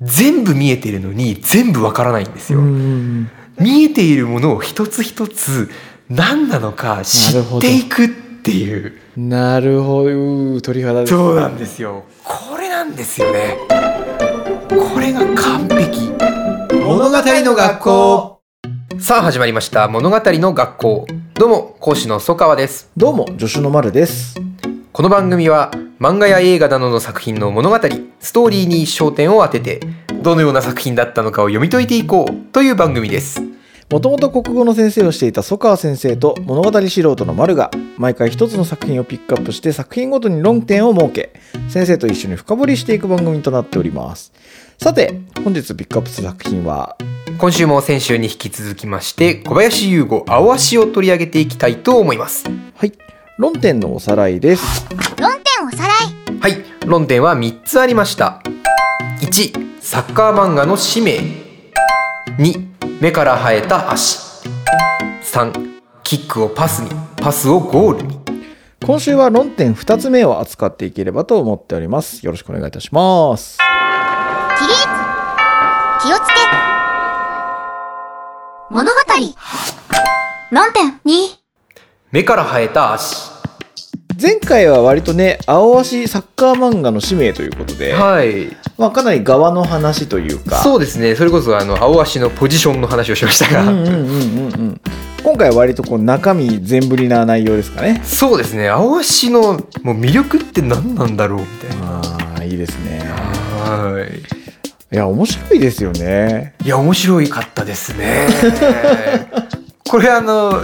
全部見えてるのに全部わからないんですよ。うん見えているものを一つ一つ何なのか知っていくっていう。なるほど。鳥肌ですそうなんですよ。これなんですよね。これが完璧。物語の学校。さあ始まりました。物語の学校。どうも講師の曽川です。どうも助手の丸です。この番組は漫画や映画などの作品の物語ストーリーに焦点を当ててどのような作品だったのかを読み解いていこうという番組です。もともと国語の先生をしていた曽川先生と物語素人の丸が毎回一つの作品をピックアップして作品ごとに論点を設け先生と一緒に深掘りしていく番組となっております。さて本日ピックアップする作品は今週も先週に引き続きまして小林優吾青足を取り上げていきたいと思います。はい。論点のおさらいです。論点おさらい。はい。論点は3つありました。1サッカー漫画の使命。2目から生えた足。3キックをパスに。パスをゴールに。今週は論点2つ目を扱っていければと思っております。よろしくお願いいたします。起立。気をつけ。物語。論点2目から生えた足前回は割とね青足サッカー漫画の使命ということで、はい。まあ、かなり側の話というか。そうですね。それこそあの青足のポジションの話をしましたが、うんうんうんうんうん。今回は割とこう中身全振りな内容ですかね。そうですね。青足のもう魅力って何なんだろうみたいな。ああいいですね。はい。いや面白いですよね。いや面白いかったですね。これあの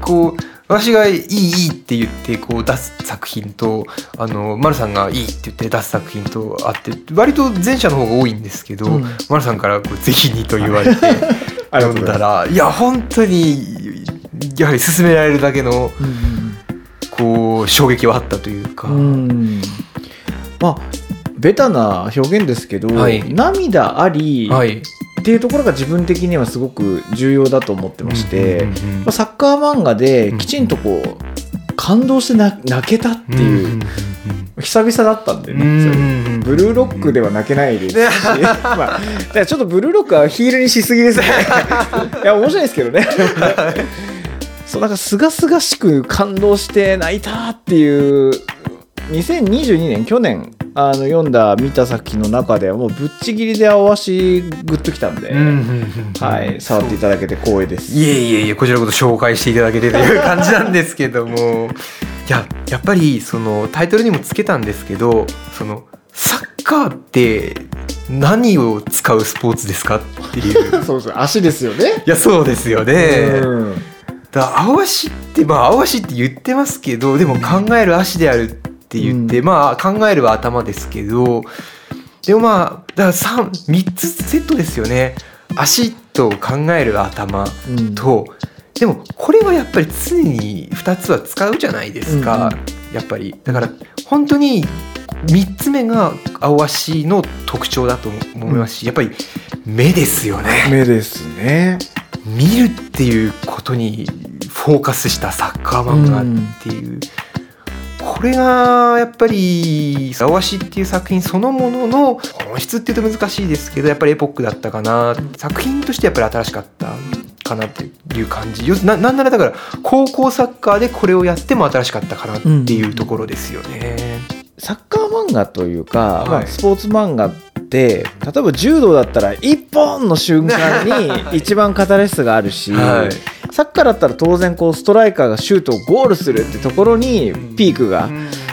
こう私がいいいいって言ってこう出す作品とあの丸さんがいいって言って出す作品とあって割と前者の方が多いんですけど、うん。丸さんからこうぜひにと言われて 読んだらいや本当にやはり勧められるだけのこう衝撃はあったというか。うんうん。まあベタな表現ですけど、はい。涙あり、はい、っていうところが自分的にはすごく重要だと思ってまして、まあ、サッカー漫画できちんとこう感動してな泣けたっていう、久々だったんでね、ブルーロックでは泣けないですし、まあ、だちょっとブルーロックはヒールにしすぎですね。いや面白いですけどね。そうなんかすがすがしく感動して泣いたっていう2022年去年あの読んだ見た作品の中ではもうぶっちぎりで青足グッときたんで、はい、触っていただけて光栄です。いえいえいえこちらこそ紹介していただけてという感じなんですけども いややっぱりそのタイトルにもつけたんですけどそのサッカーって何を使うスポーツですかっていう そうそう足ですよね。いやそうですよね。うんだ青足ってまあ青足って言ってますけどでも考える足であるって言って、うまあ考えるは頭ですけどでもまあだから 3, 3つセットですよね。足と考える頭うん。と、でもこれはやっぱり常に2つは使うじゃないですか、やっぱり。だから本当に3つ目が青足の特徴だと思いますし、やっぱり目ですよね。目ですね。見るっていうことにフォーカスしたサッカー漫画っていう、これがやっぱり「青足」っていう作品そのものの本質っていうと難しいですけどやっぱりエポックだったかな。作品としてやっぱり新しかったかなっていう感じ。よななんならだから高校サッカーでこれをやっても新しかったかなっていうところですよね。サッカー漫画というか、はい。まあ、スポーツ漫画って例えば柔道だったら一本の瞬間に一番カタレスがあるし、はいサッカーだったら当然こうストライカーがシュートをゴールするってところにピークが、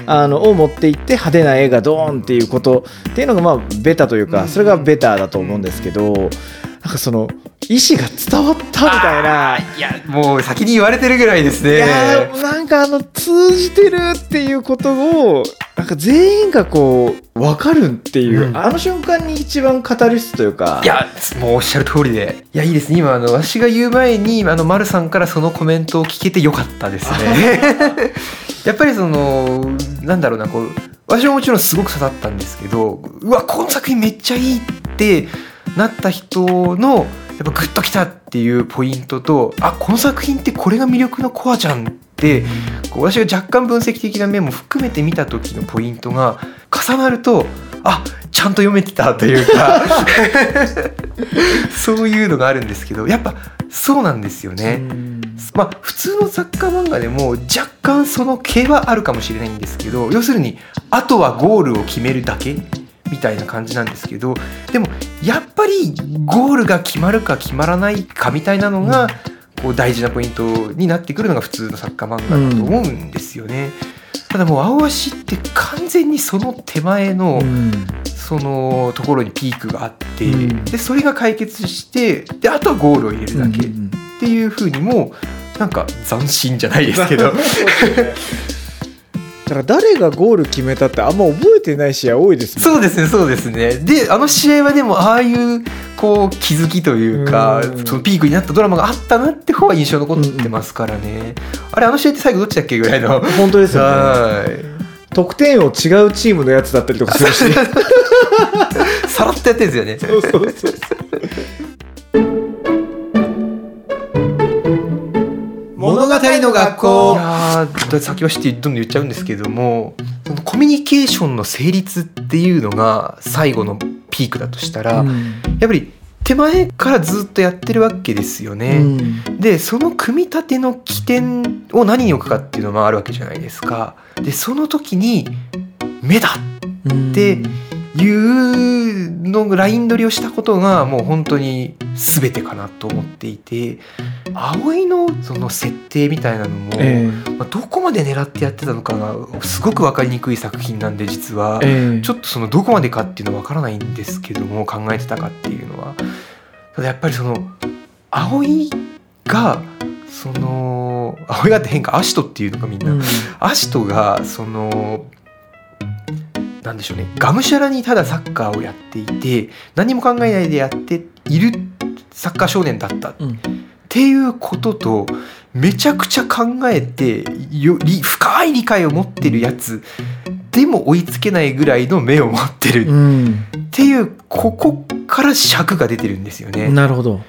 あのを持っていって派手な絵がドーンっていうことっていうのがまあベタというかそれがベタだと思うんですけどなんかその意思が伝わったみたいな。いやもう先に言われてるぐらいですね。いやーなんかあの通じてるっていうことをなんか全員がこう分かるっていう、うん。あの瞬間に一番カタルシスというかいやもうおっしゃる通りで。いやいいですね今あの私が言う前にあの丸さんからそのコメントを聞けてよかったですね。やっぱりそのなんだろうなこう私ももちろんすごく刺さったんですけどうわこの作品めっちゃいいってなった人のやっぱグッときたっていうポイントとあこの作品ってこれが魅力のコアじゃんこう私が若干分析的な面も含めて見た時のポイントが重なるとあちゃんと読めてたというか そういうのがあるんですけどやっぱそうなんですよね。まあ普通の雑貨漫画でも若干その毛はあるかもしれないんですけど要するにあとはゴールを決めるだけみたいな感じなんですけどでもやっぱりゴールが決まるか決まらないかみたいなのがこう大事なポイントになってくるのが普通のサッカー漫画だと思うんですよね。ただもう青足って完全にその手前の、そのところにピークがあって、でそれが解決してであとはゴールを入れるだけっていうふうにもなんか斬新じゃないですけど。だから誰がゴール決めたってあんま覚えてない試合多いですもんそうですねそうですね。であの試合はでもああいうこう気づきというかそのピークになったドラマがあったなって方は印象残ってますからね、あれあの試合って最後どっちだっけぐらいの。本当ですよね。得点を違うチームのやつだったりとかするし。さらっとやってるんですよね。そうそうそう。物語の学校いや先走ってどんどん言っちゃうんですけどもコミュニケーションの成立っていうのが最後のピークだとしたら、うん、やっぱり手前からずっとやってるわけですよね。うん、でその組み立ての起点を何に置くかっていうのもあるわけじゃないですか。でその時に「目だ!」っていうのライン取りをしたことがもう本当に全てかなと思っていて葵のその設定みたいなのも、えー、まあ、どこまで狙ってやってたのかがすごく分かりにくい作品なんで実は、えー、ちょっとそのどこまでかっていうのは分からないんですけども考えてたかっていうのは。ただやっぱりその葵がその葵がって変かアシトっていうのかみんな、うん、アシトがそのなんでしょうね。がむしゃらにただサッカーをやっていて何も考えないでやっているサッカー少年だった、うん、っていうこととめちゃくちゃ考えてより深い理解を持ってるやつでも追いつけないぐらいの目を持ってる、うん、っていうここから尺が出てるんですよね。なるほど。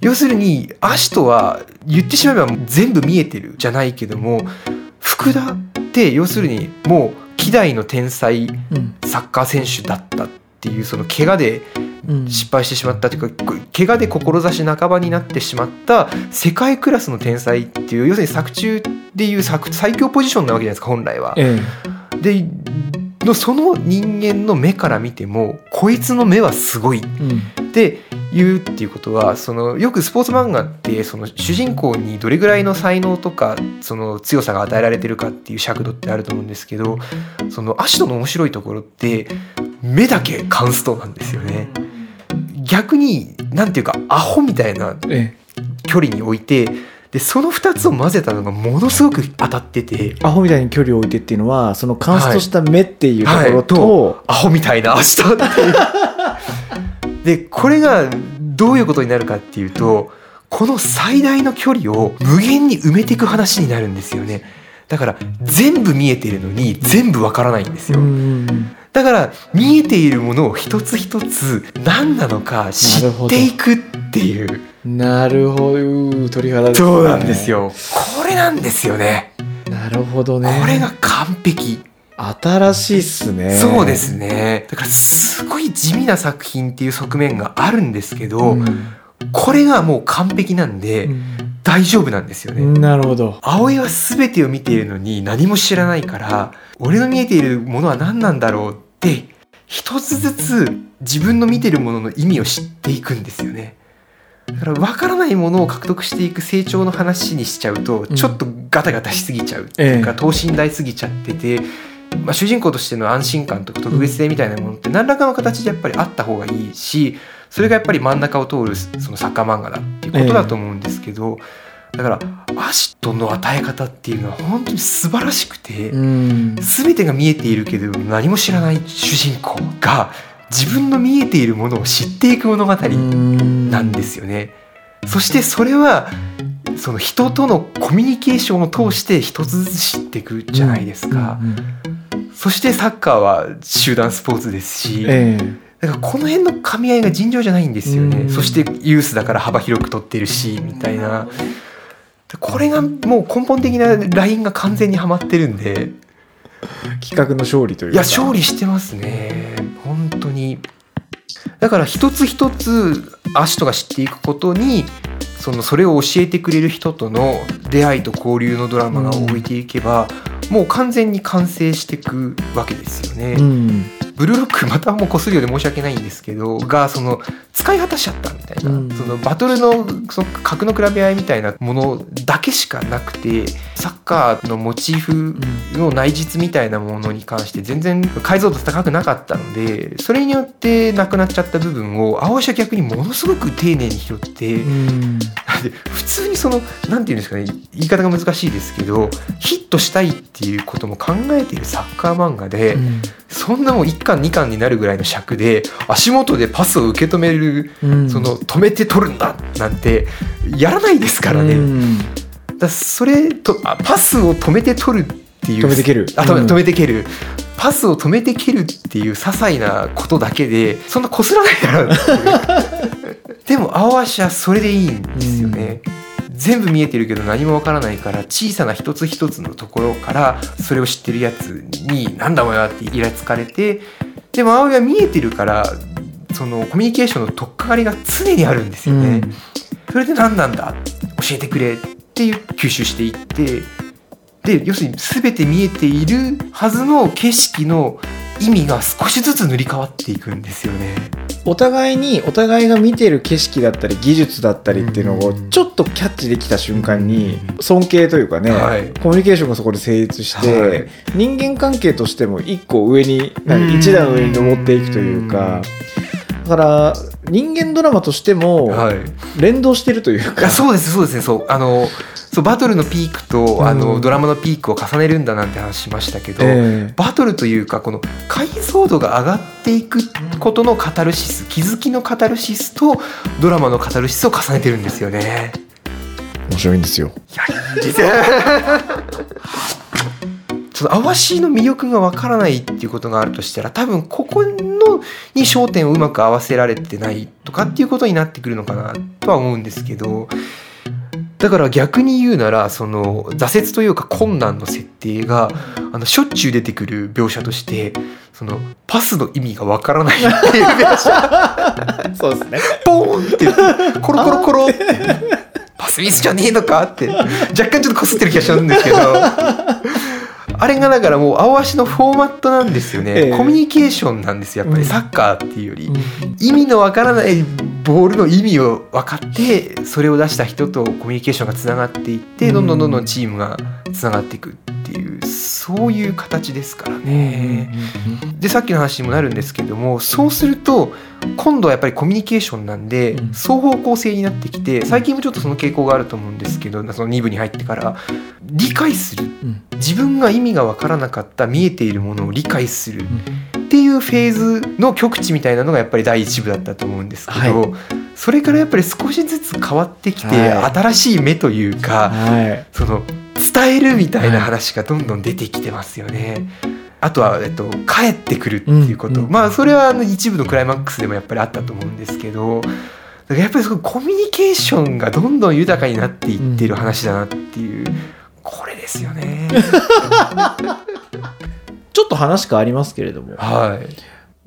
要するにアシトは言ってしまえば全部見えてるじゃないけども福田って要するにもう希代の天才サッカー選手だったっていうその怪我で失敗してしまったというか怪我で志半ばになってしまった世界クラスの天才っていう要するに作中でいう最強ポジションなわけじゃないですか本来は。ええ、でのその人間の目から見てもこいつの目はすごい、うん、で言うっていうことはそのよくスポーツ漫画ってその主人公にどれぐらいの才能とかその強さが与えられてるかっていう尺度ってあると思うんですけどそのアシトの面白いところって目だけカンストなんですよね。逆になんていうかアホみたいな距離に置いてでその2つを混ぜたのがものすごく当たってて。アホみたいに距離を置いてっていうのはそのカンストした目っていうところとはい。はい、とアホみたいな足とっていう。でこれがどういうことになるかっていうとこの最大の距離を無限に埋めていく話になるんですよね。だから全部見えているのに全部わからないんですよだから見えているものを一つ一つ何なのか知っていくっていう。なるほど。鳥肌ね、そうなんですよ。これなんですよね。なるほどね。これが完璧。新しいっすね。そうですね。だからすごい地味な作品っていう側面があるんですけど、うん、これがもう完璧なんで、うん、大丈夫なんですよね。なるほど。葵は全てを見ているのに何も知らないから俺の見えているものは何なんだろうって一つずつ自分の見てるものの意味を知っていくんですよね。だから分からないものを獲得していく成長の話にしちゃうとちょっとガタガタしすぎちゃうっていうか、等身大すぎちゃっててまあ、主人公としての安心感とか特別性みたいなものって何らかの形でやっぱりあった方がいいしそれがやっぱり真ん中を通るそのサッカー漫画だっていうことだと思うんですけど、だからアシトの与え方っていうのは本当に素晴らしくて、全てが見えているけど何も知らない主人公が自分の見えているものを知っていく物語なんですよね。そしてそれはその人とのコミュニケーションを通して一つずつ知っていくじゃないですか。そしてサッカーは集団スポーツですし、えー、だからこの辺の噛み合いが尋常じゃないんですよね、そしてユースだから幅広く取ってるしみたいな。これがもう根本的なラインが完全にはまってるんで。企画の勝利というか。いや勝利してますね。本当に。だから一つ一つアシトが知っていくことにそのそれを教えてくれる人との出会いと交流のドラマが置いていけば、もう完全に完成していくわけですよね。うんブルーロックまたもうこするようで申し訳ないんですけどがその使い果たしちゃったみたいな、うん。そのバトルのその格の比べ合いみたいなものだけしかなくてサッカーのモチーフの内実みたいなものに関して全然解像度高くなかったのでそれによってなくなっちゃった部分を青足は逆にものすごく丁寧に拾って、うん。で普通にそのなんていうんですかね言い方が難しいですけどヒットしたいっていうことも考えているサッカー漫画で。そんなもん1巻2巻になるぐらいの尺で足元でパスを受け止めるうん。その止めて取るんだなんてやらないですからね。うん。だからそれとあパスを止めて取るっていう止めて蹴る。あ止めて蹴る。パスを止めて蹴るっていう些細なことだけでそんなこすらないだろでも青足はそれでいいんですよね。全部見えてるけど何もわからないから小さな一つ一つのところからそれを知ってるやつに「なんだお前は」ってイラつかれてでも葵は見えてるからそのコミュニケーションの取っかかりが常にあるんですよね。うんそれで何なんだ？教えてくれっていう吸収していってで要するに全て見えているはずの景色の意味が少しずつ塗り替わっていくんですよね。お互いにお互いが見てる景色だったり技術だったりっていうのをうんちょっとキャッチできた瞬間に尊敬というかね、はい。コミュニケーションがそこで成立して、はい。人間関係としても一個上に一段上に登っていくというかだから人間ドラマとしてもはい。連動してるといういか、やそうですそうですね。そう。あのそうバトルのピークと、あうんのドラマのピークを重ねるんだなんて話しましたけど、えバトルというかこの解像度が上がっていくことのカタルシス気づきのカタルシスとドラマのカタルシスを重ねてるんですよね。面白いんですよ。いやいいですよちょっと淡しの魅力がわからないっていうことがあるとしたら多分ここのに焦点をうまく合わせられてないとかっていうことになってくるのかなとは思うんですけどだから逆に言うならその挫折というか困難の設定があのしょっちゅう出てくる描写としてそのパスの意味がわからないっていう描写。そうですね。ポーンってコロコロコロって パスミスじゃねえのかって若干ちょっとこすってる気がしたんですけどあれがだからもう青足のフォーマットなんですよね、ええ。コミュニケーションなんですよやっぱうん。りサッカーっていうより、意味のわからないボールの意味を分かってそれを出した人とコミュニケーションがつながっていってどんどんどんどんチームがつながっていくっていうそういう形ですからね。でさっきの話にもなるんですけどもそうすると今度はやっぱりコミュニケーションなんでうん。双方向性になってきて最近もちょっとその傾向があると思うんですけどその2部に入ってから理解する。うん。自分が意味が分からなかった見えているものを理解する。っていうフェーズの極致みたいなのがやっぱり第一部だったと思うんですけど、はそれからやっぱり少しずつ変わってきて、はい。新しい目というか、はい。その伝えるみたいな話がどんどん出てきてますよね。あとは、えっと、帰ってくるっていうこと、うんうんまあそれはあの一部のクライマックスでもやっぱりあったと思うんですけどだからやっぱりそのコミュニケーションがどんどん豊かになっていってる話だなっていう、これですよね。ちょっと話変わりますけれども、はい。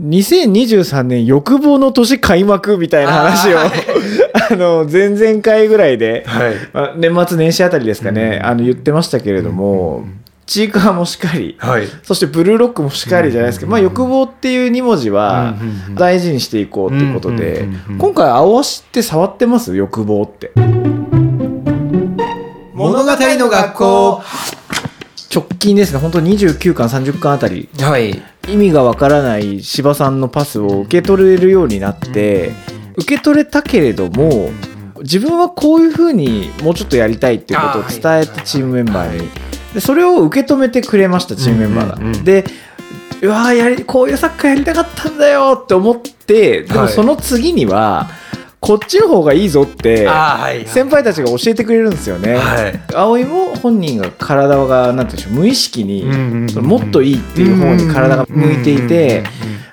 2023年欲望の年開幕みたいな話を、あ あの、前々回ぐらいで、はい。まあ、年末年始あたりですかね、うん。あの言ってましたけれども、チーカーもしっかり、はい。そしてブルーロックもしっかりじゃないですか、うんまあ欲望っていう2文字はうん大事にしていこうっていうことでうんうんうんうん、今回青足って触ってます？欲望って。物語の学校。直近ですね、本当29巻、30巻あたり、はい。意味がわからない柴さんのパスを受け取れるようになって、受け取れたけれども、自分はこういうふうにもうちょっとやりたいっていうことを伝えたチームメンバーにでそれを受け止めてくれましたチームメンバーが。うんうんうんでうわーやりこういうサッカーやりたかったんだよって思ってでもはいその次には、こっちの方がいいぞって先輩たちが教えてくれるんですよね。はい。葵も本人が体がなんていうんでしょう無意識に、もっといいっていう方に体が向いていて、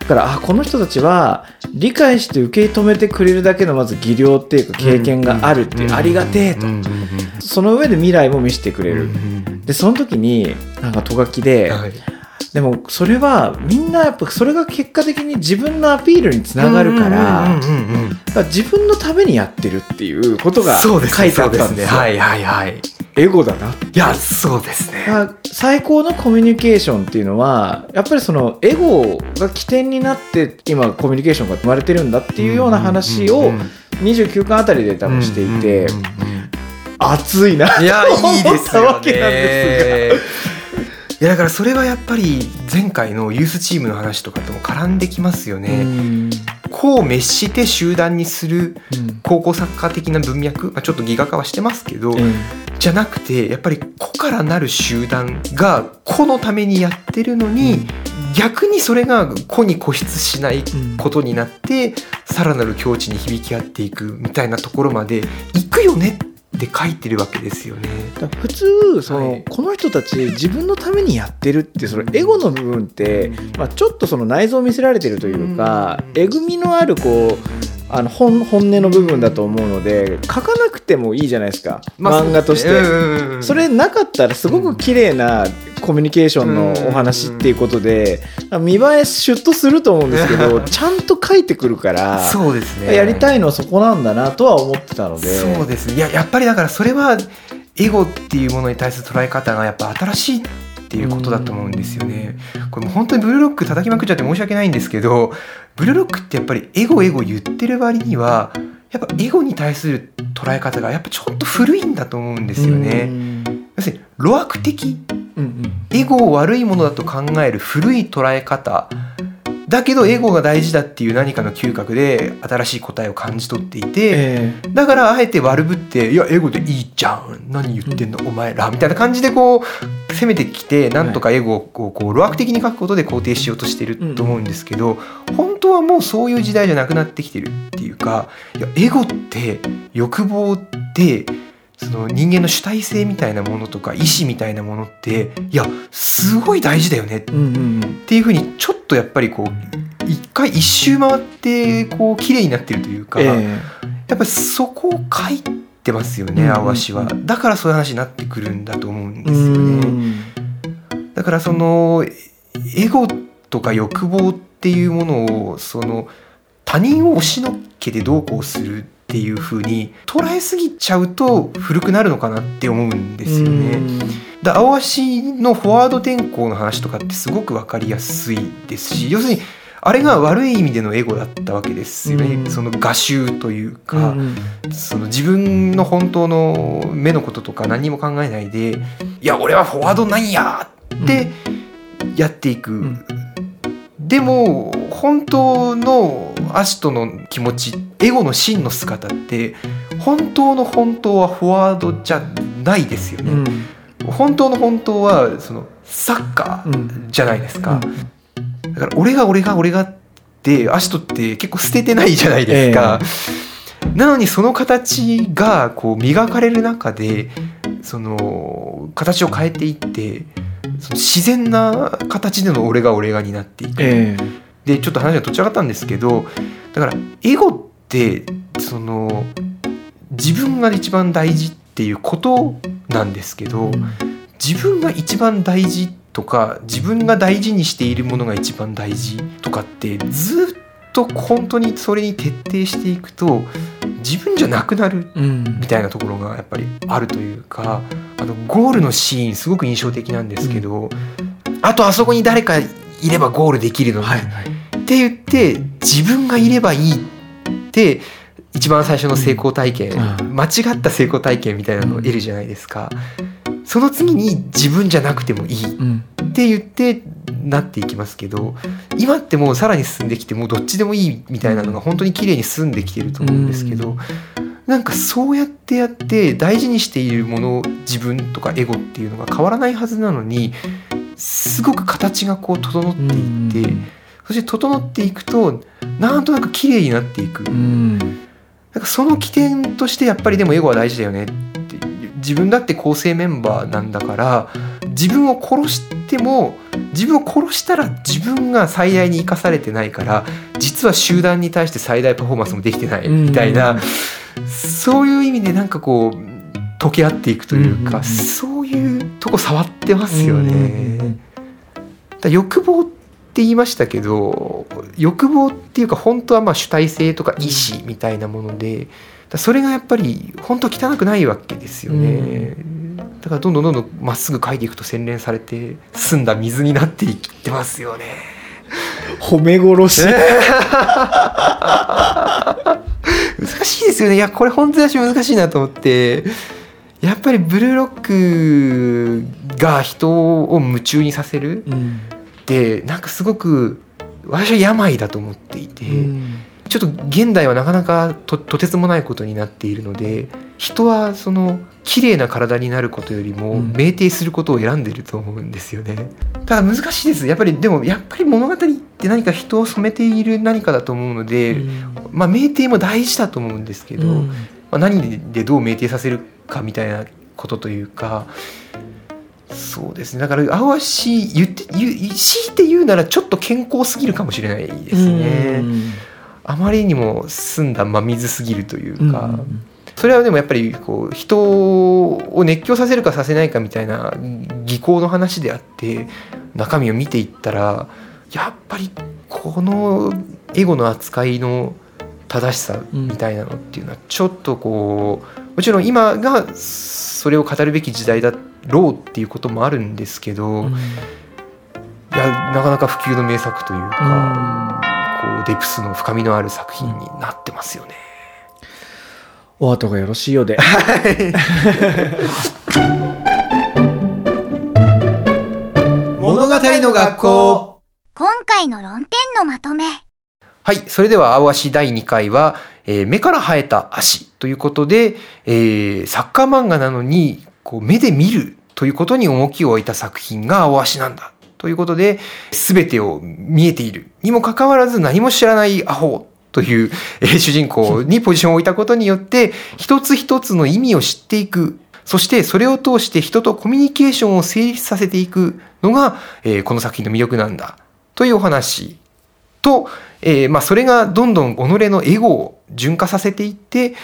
だからあこの人たちは理解して受け止めてくれるだけのまず技量っていうか経験があるっていう、ありがてえと、その上で未来も見せてくれる、でその時になんかとがきで、はいでもそれはみんなやっぱそれが結果的に自分のアピールにつながるから自分のためにやってるっていうことが書いてあったんですよ。はいはいはい。エゴだな。いやそうですね。最高のコミュニケーションっていうのはやっぱりそのエゴが起点になって今コミュニケーションが生まれてるんだっていうような話を29巻あたりで多分していて熱いな。いやいいです思ったよわけなんですねいやだからそれはやっぱり前回のユースチームの話とかとも絡んできますよが。ね。うんこう滅して集団にするうん高校サッカー的な文脈、まあ、ちょっとギガ化はしてますけど、うんじゃなくてやっぱり個からなる集団が個のためにやってるのに、逆にそれが個に固執しないことになって、さらなる境地に響き合っていくみたいなところまで行くよねって書いてるわけですよね。普通その、はい。この人たち自分のためにやってるってそのエゴの部分って、まあ、ちょっとその内臓を見せられてるというか、えぐみのあるこうあの本本音の部分だと思うので書かなくてもいいじゃないですか、漫画として。てそれなかったらすごく綺麗なコミュニケーションのお話っていうことで見栄えシュッとすると思うんですけど ちゃんと書いてくるからそうですね。やりたいのはそこなんだなとは思ってたので。そうですね。いややっぱりだからそれはエゴっていうものに対する捉え方がやっぱ新しいっていうことだと思うんですよね。これもう本当にブルーロック叩きまくっちゃって申し訳ないんですけどブルーロックってやっぱりエゴエゴ言ってる割にはやっぱエゴに対する捉え方がやっぱちょっと古いんだと思うんですようね。ん。要するに路悪的うんうん。エゴを悪いものだと考える古い捉え方。だけどエゴが大事だっていう何かの嗅覚で新しい答えを感じ取っていて、えだからあえて悪ぶって「いやエゴでいいじゃん。何言ってんのお前ら」みたいな感じでこう攻めてきてなんとかエゴをこうこう路悪的に書くことで肯定しようとしてると思うんですけど本当はもうそういう時代じゃなくなってきてるっていうかいやエゴって欲望ってその人間の主体性みたいなものとか意志みたいなものっていやすごい大事だよねっていうふうにちょっとやっぱりこう一回一周回ってこう綺麗になってるというか。えやっぱりそこを書いてますよね、うん青足は。だからそういう話になってくるんだと思うんえですよね。うんだからそのエゴとか欲望っていうものをその他人を押しのけてどうこうするっていう風に捉えすぎちゃうと古くなるのかなって思うんですよね。だ青足のフォワード転向の話とかってすごく分かりやすいですし要するにあれが悪い意味でのエゴだったわけですよね、うん。その画集といううか、ん。その自分の本当の目のこととか何も考えないで「いや俺はフォワードなんや!」ってやっていく、んでも本当のアシトの気持ちエゴの真の姿って本当の本当はフォワードじゃないですよね、うん。本当の本当はそのサッカうん。ーじゃないですか、だから俺が俺が俺がってアシトって結構捨ててないじゃないですか、なのにその形がこう磨かれる中でその形を変えていって自然な形での俺が俺がになっていく、えでちょっと話がとっち上がったんですけどだからエゴってその自分が一番大事っていうことなんですけど、自分が一番大事とか自分が大事にしているものが一番大事とかってずっと本当にそれに徹底していくと自分じゃなくなるうん。みたいなところがやっぱりあるというかあのゴールのシーンすごく印象的なんですけど、あとあそこに誰かいればゴールできるのに、はいはい。って言って自分がいればいいって一番最初の成功体験、うん。間違った成功体験みたいなのを得るじゃないですか。その次に自分じゃなくてもいいっうん。て言ってなっていきますけど今ってもうさらに進んできてもうどっちでもいいみたいなのが本当に綺麗に進んできてると思うんですけど、うん。なんかそうやってやって大事にしているもの自分とかエゴっていうのが変わらないはずなのにすごく形がこう整っていって、そして整っていくとなんとなく綺麗になっていく。うん。なんかその起点としてやっぱりでもエゴは大事だよねって自分だって構成メンバーなんだから自分を殺しても自分を殺したら自分が最大に生かされてないから実は集団に対して最大パフォーマンスもできてないみたいな、そういう意味でなんかこう溶け合っていくというか、そういうとこ触ってますよね。だ欲望って言いましたけど欲望っていうか本当はまあ主体性とか意志みたいなものでそれがやっぱり本当は汚くないわけですよね、だからどんどんどんどんまっすぐ書いていくと洗練されて澄んだ水になっていってますよね。褒め殺し。難しいですよね。いやこれ本当に私難しいなと思って。やっぱりブルーロックが人を夢中にさせる、うん。ってなんかすごく私は病だと思っていて、うんちょっと現代はなかなかととてつもないことになっているので人はその綺麗な体になることよりもうん。酩酊することを選んでると思うんですよね。ただ難しいです。やっぱりでもやっぱり物語って何か人を染めている何かだと思うので、まあ酩酊も大事だと思うんですけど、うん。まあ、何でどう酩酊させるかみたいなことというかそうですね。だから青足言って言う強いて言うならちょっと健康すぎるかもしれないですね。あまりにも澄んだ真水すぎるというか、それはでもやっぱりこう人を熱狂させるかさせないかみたいな技巧の話であって中身を見ていったらやっぱりこのエゴの扱いの正しさみたいなのっていうのはちょっとこうもちろん今がそれを語るべき時代だろうっていうこともあるんですけど、いやなかなか普及の名作というか、こうデプスの深みのある作品になってますよね。お後がよろしいようで 物語の学校今回の論点のまとめ。はい。それでは、青足第2回は、えー目から生えた足ということで、えーサッカー漫画なのに、こう、目で見るということに重きを置いた作品が青足なんだ。ということで、すべてを見えている。にもかかわらず何も知らないアホという、え主人公にポジションを置いたことによって、一つ一つの意味を知っていく。そしてそれを通して人とコミュニケーションを成立させていくのが、えーこの作品の魅力なんだ。というお話と、えーまあ、それがどんどん己のエゴを純化させていって己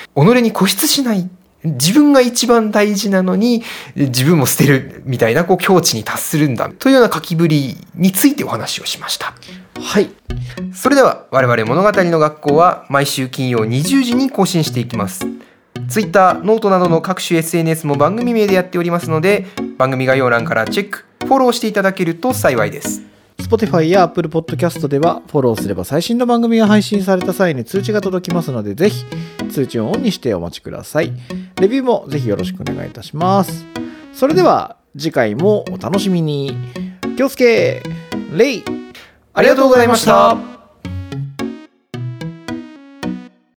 に固執しない自分が一番大事なのに自分も捨てるみたいなこう境地に達するんだというような書きぶりについてお話をしました。はい。それでは我々物語の学校は毎週金曜20時に更新していきます。ツイッター、ノートなどの各種 SNS も番組名でやっておりますので番組概要欄からチェックフォローしていただけると幸いです Spotify や Apple Podcast ではフォローすれば最新の番組が配信された際に通知が届きますのでぜひ通知をオンにしてお待ちください。レビューもぜひよろしくお願いいたします。それでは次回もお楽しみに。気をつけレイありがとうございました。